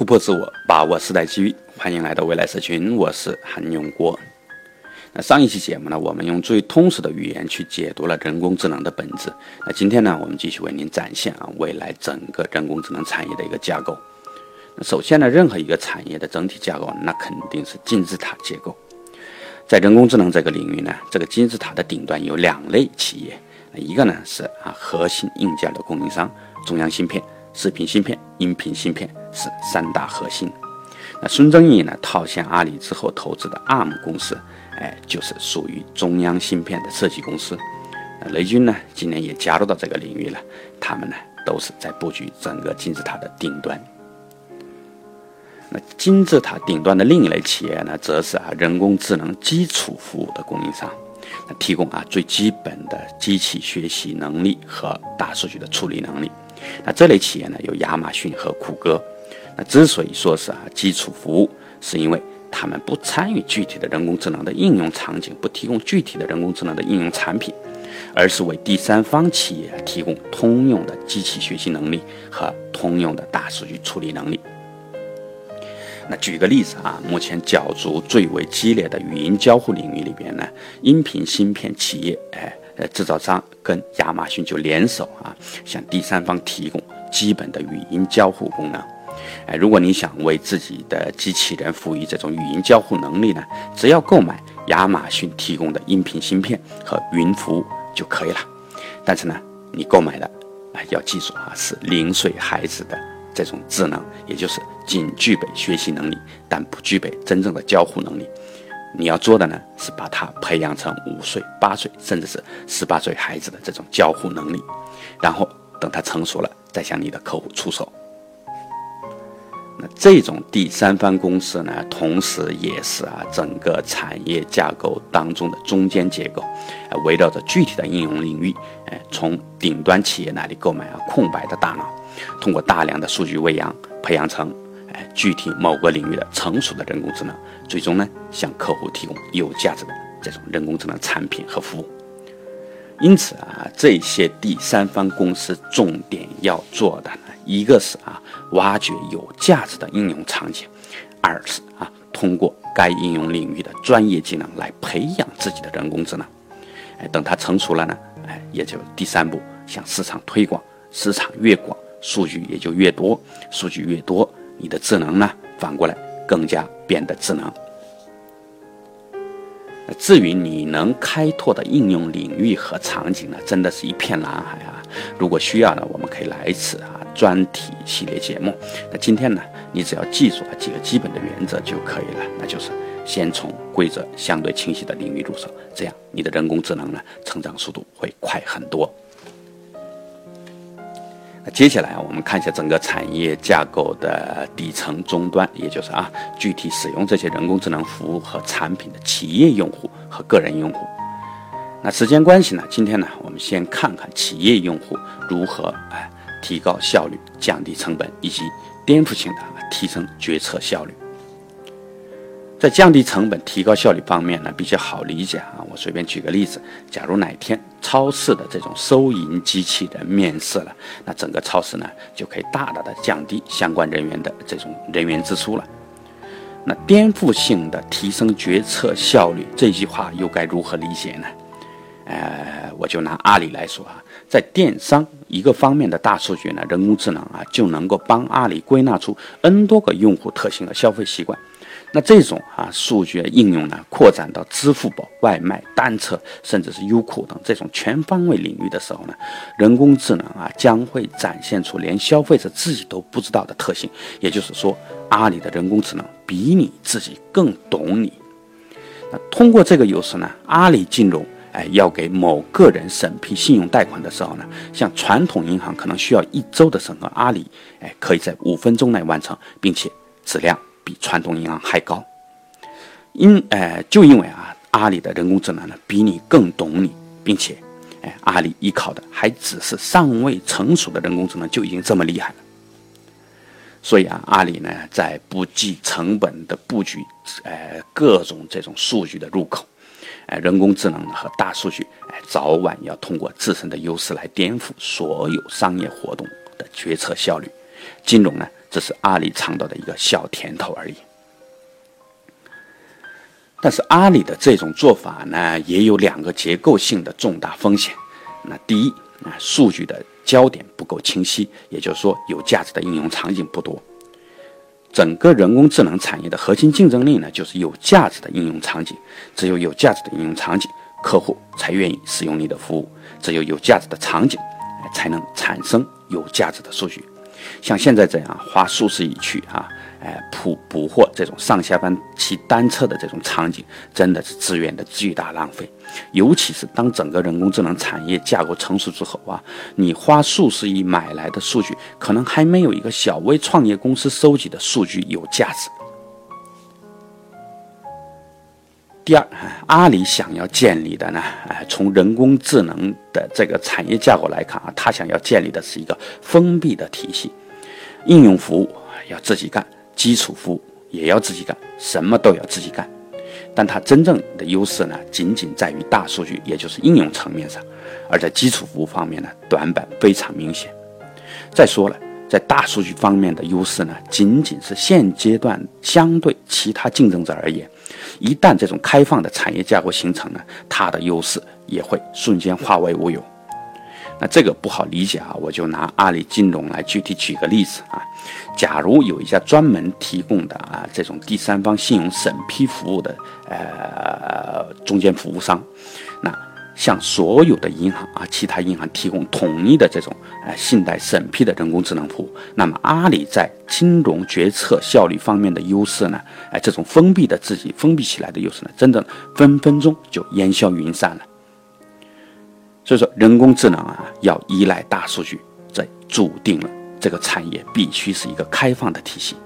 突破自我，把握时代机遇，欢迎来到未来社群，我是韩永国。那上一期节目呢，我们用最通俗的语言去解读了人工智能的本质。那今天呢，我们继续为您展现啊未来整个人工智能产业的一个架构。那首先呢，任何一个产业的整体架构，那肯定是金字塔结构。在人工智能这个领域呢，这个金字塔的顶端有两类企业，一个呢是啊核心硬件的供应商，中央芯片。视频芯片、音频芯片是三大核心。那孙正义呢套现阿里之后投资的 ARM 公司，哎，就是属于中央芯片的设计公司。那雷军呢今年也加入到这个领域了，他们呢都是在布局整个金字塔的顶端。那金字塔顶端的另一类企业呢，则是啊人工智能基础服务的供应商，那提供啊最基本的机器学习能力和大数据的处理能力。那这类企业呢，有亚马逊和谷歌。那之所以说是啊基础服务，是因为他们不参与具体的人工智能的应用场景，不提供具体的人工智能的应用产品，而是为第三方企业提供通用的机器学习能力和通用的大数据处理能力。那举个例子啊，目前角逐最为激烈的语音交互领域里边呢，音频芯片企业，哎。呃，制造商跟亚马逊就联手啊，向第三方提供基本的语音交互功能。哎，如果你想为自己的机器人赋予这种语音交互能力呢，只要购买亚马逊提供的音频芯片和云服务就可以了。但是呢，你购买的啊，要记住啊，是零岁孩子的这种智能，也就是仅具备学习能力，但不具备真正的交互能力。你要做的呢，是把它培养成五岁、八岁，甚至是十八岁孩子的这种交互能力，然后等他成熟了，再向你的客户出手。那这种第三方公司呢，同时也是啊整个产业架构当中的中间结构，围绕着具体的应用领域，哎，从顶端企业那里购买啊空白的大脑，通过大量的数据喂养，培养成。哎，具体某个领域的成熟的人工智能，最终呢，向客户提供有价值的这种人工智能产品和服务。因此啊，这些第三方公司重点要做的呢，一个是啊，挖掘有价值的应用场景；二是啊，通过该应用领域的专业技能来培养自己的人工智能。哎，等它成熟了呢，哎，也就第三步向市场推广。市场越广，数据也就越多，数据越多。你的智能呢，反过来更加变得智能。至于你能开拓的应用领域和场景呢，真的是一片蓝海啊！如果需要呢，我们可以来一次啊专题系列节目。那今天呢，你只要记住几个基本的原则就可以了，那就是先从规则相对清晰的领域入手，这样你的人工智能呢，成长速度会快很多。那接下来，我们看一下整个产业架构的底层终端，也就是啊，具体使用这些人工智能服务和产品的企业用户和个人用户。那时间关系呢，今天呢，我们先看看企业用户如何哎提高效率、降低成本以及颠覆性的提升决策效率。在降低成本、提高效率方面呢，比较好理解啊。我随便举个例子，假如哪天超市的这种收银机器人面世了，那整个超市呢就可以大大的降低相关人员的这种人员支出了。那颠覆性的提升决策效率这句话又该如何理解呢？呃，我就拿阿里来说啊，在电商一个方面的大数据呢，人工智能啊就能够帮阿里归纳出 N 多个用户特性和消费习惯。那这种啊数据应用呢，扩展到支付宝、外卖、单车，甚至是优酷等这种全方位领域的时候呢，人工智能啊将会展现出连消费者自己都不知道的特性。也就是说，阿里的人工智能比你自己更懂你。那通过这个优势呢，阿里金融哎要给某个人审批信用贷款的时候呢，像传统银行可能需要一周的审核，阿里哎可以在五分钟内完成，并且质量。比传统银行还高，因哎，就因为啊，阿里的人工智能呢比你更懂你，并且，哎，阿里依靠的还只是尚未成熟的人工智能就已经这么厉害了。所以啊，阿里呢在不计成本的布局，哎，各种这种数据的入口，哎，人工智能和大数据，哎，早晚要通过自身的优势来颠覆所有商业活动的决策效率。金融呢？只是阿里尝到的一个小甜头而已。但是阿里的这种做法呢，也有两个结构性的重大风险。那第一啊，数据的焦点不够清晰，也就是说，有价值的应用场景不多。整个人工智能产业的核心竞争力呢，就是有价值的应用场景。只有有价值的应用场景，客户才愿意使用你的服务。只有有价值的场景，才能产生有价值的数据。像现在这样花数十亿去啊。哎，捕捕获这种上下班骑单车的这种场景，真的是资源的巨大浪费。尤其是当整个人工智能产业架构成熟之后啊，你花数十亿买来的数据，可能还没有一个小微创业公司收集的数据有价值。第二，阿里想要建立的呢，哎，从人工智能的这个产业架构来看啊，他想要建立的是一个封闭的体系，应用服务要自己干。基础服务也要自己干，什么都要自己干，但它真正的优势呢，仅仅在于大数据，也就是应用层面上，而在基础服务方面呢，短板非常明显。再说了，在大数据方面的优势呢，仅仅是现阶段相对其他竞争者而言，一旦这种开放的产业架构形成呢，它的优势也会瞬间化为乌有。那这个不好理解啊，我就拿阿里金融来具体举个例子啊。假如有一家专门提供的啊这种第三方信用审批服务的呃中间服务商，那向所有的银行啊其他银行提供统一的这种呃信贷审批的人工智能服务，那么阿里在金融决策效率方面的优势呢，哎这种封闭的自己封闭起来的优势呢，真的分分钟就烟消云散了。所以说，人工智能啊，要依赖大数据，这注定了这个产业必须是一个开放的体系。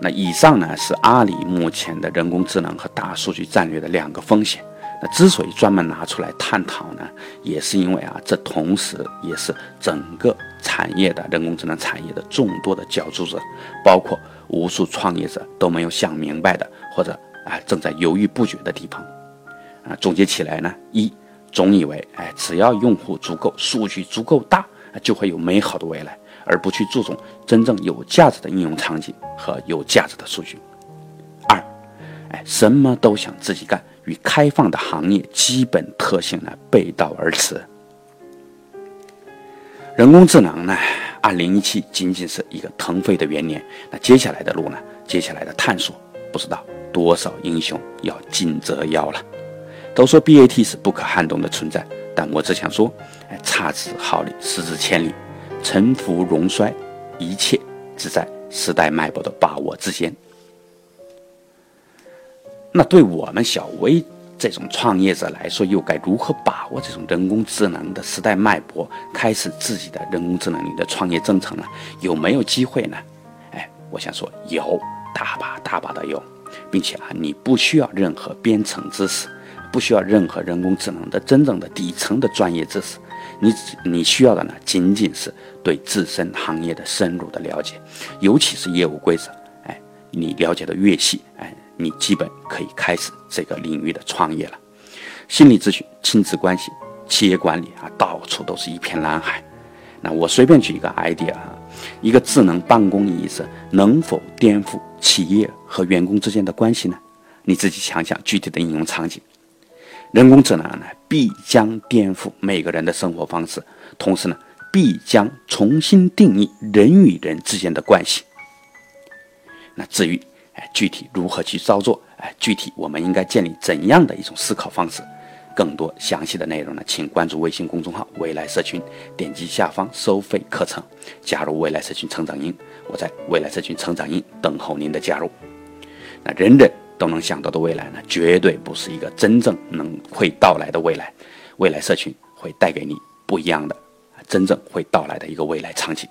那以上呢，是阿里目前的人工智能和大数据战略的两个风险。那之所以专门拿出来探讨呢，也是因为啊，这同时也是整个产业的人工智能产业的众多的角逐者，包括无数创业者都没有想明白的，或者啊正在犹豫不决的地方。啊，总结起来呢，一。总以为，哎，只要用户足够，数据足够大，就会有美好的未来，而不去注重真正有价值的应用场景和有价值的数据。二，哎，什么都想自己干，与开放的行业基本特性呢背道而驰。人工智能呢，二零一七仅仅是一个腾飞的元年，那接下来的路呢，接下来的探索，不知道多少英雄要尽折腰了。都说 BAT 是不可撼动的存在，但我只想说，哎，差之毫厘，失之千里，沉浮荣衰，一切只在时代脉搏的把握之间。那对我们小微这种创业者来说，又该如何把握这种人工智能的时代脉搏，开始自己的人工智能里的创业征程呢？有没有机会呢？哎，我想说，有，大把大把的有，并且啊，你不需要任何编程知识。不需要任何人工智能的真正的底层的专业知识，你你需要的呢，仅仅是对自身行业的深入的了解，尤其是业务规则。哎，你了解的越细，哎，你基本可以开始这个领域的创业了。心理咨询、亲子关系、企业管理啊，到处都是一片蓝海。那我随便举一个 idea 啊，一个智能办公椅子能否颠覆企业和员工之间的关系呢？你自己想想具体的应用场景。人工智能呢，必将颠覆每个人的生活方式，同时呢，必将重新定义人与人之间的关系。那至于哎，具体如何去操作，哎，具体我们应该建立怎样的一种思考方式？更多详细的内容呢，请关注微信公众号“未来社群”，点击下方收费课程，加入未来社群成长营。我在未来社群成长营等候您的加入。那人人。都能想到的未来呢，绝对不是一个真正能会到来的未来。未来社群会带给你不一样的，真正会到来的一个未来场景。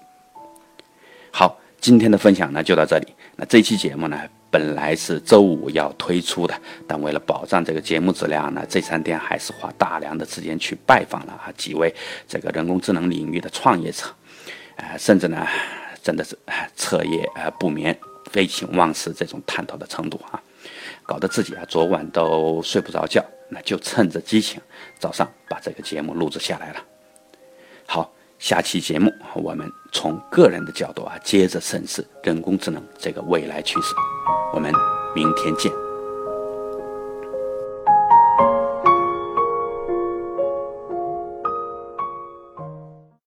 好，今天的分享呢就到这里。那这期节目呢，本来是周五要推出的，但为了保障这个节目质量呢，这三天还是花大量的时间去拜访了啊几位这个人工智能领域的创业者，呃，甚至呢，真的是彻夜呃不眠，废寝忘食这种探讨的程度啊。搞得自己啊，昨晚都睡不着觉，那就趁着激情，早上把这个节目录制下来了。下期节目我们从个人的角度啊，接着审视人工智能这个未来趋势。我们明天见。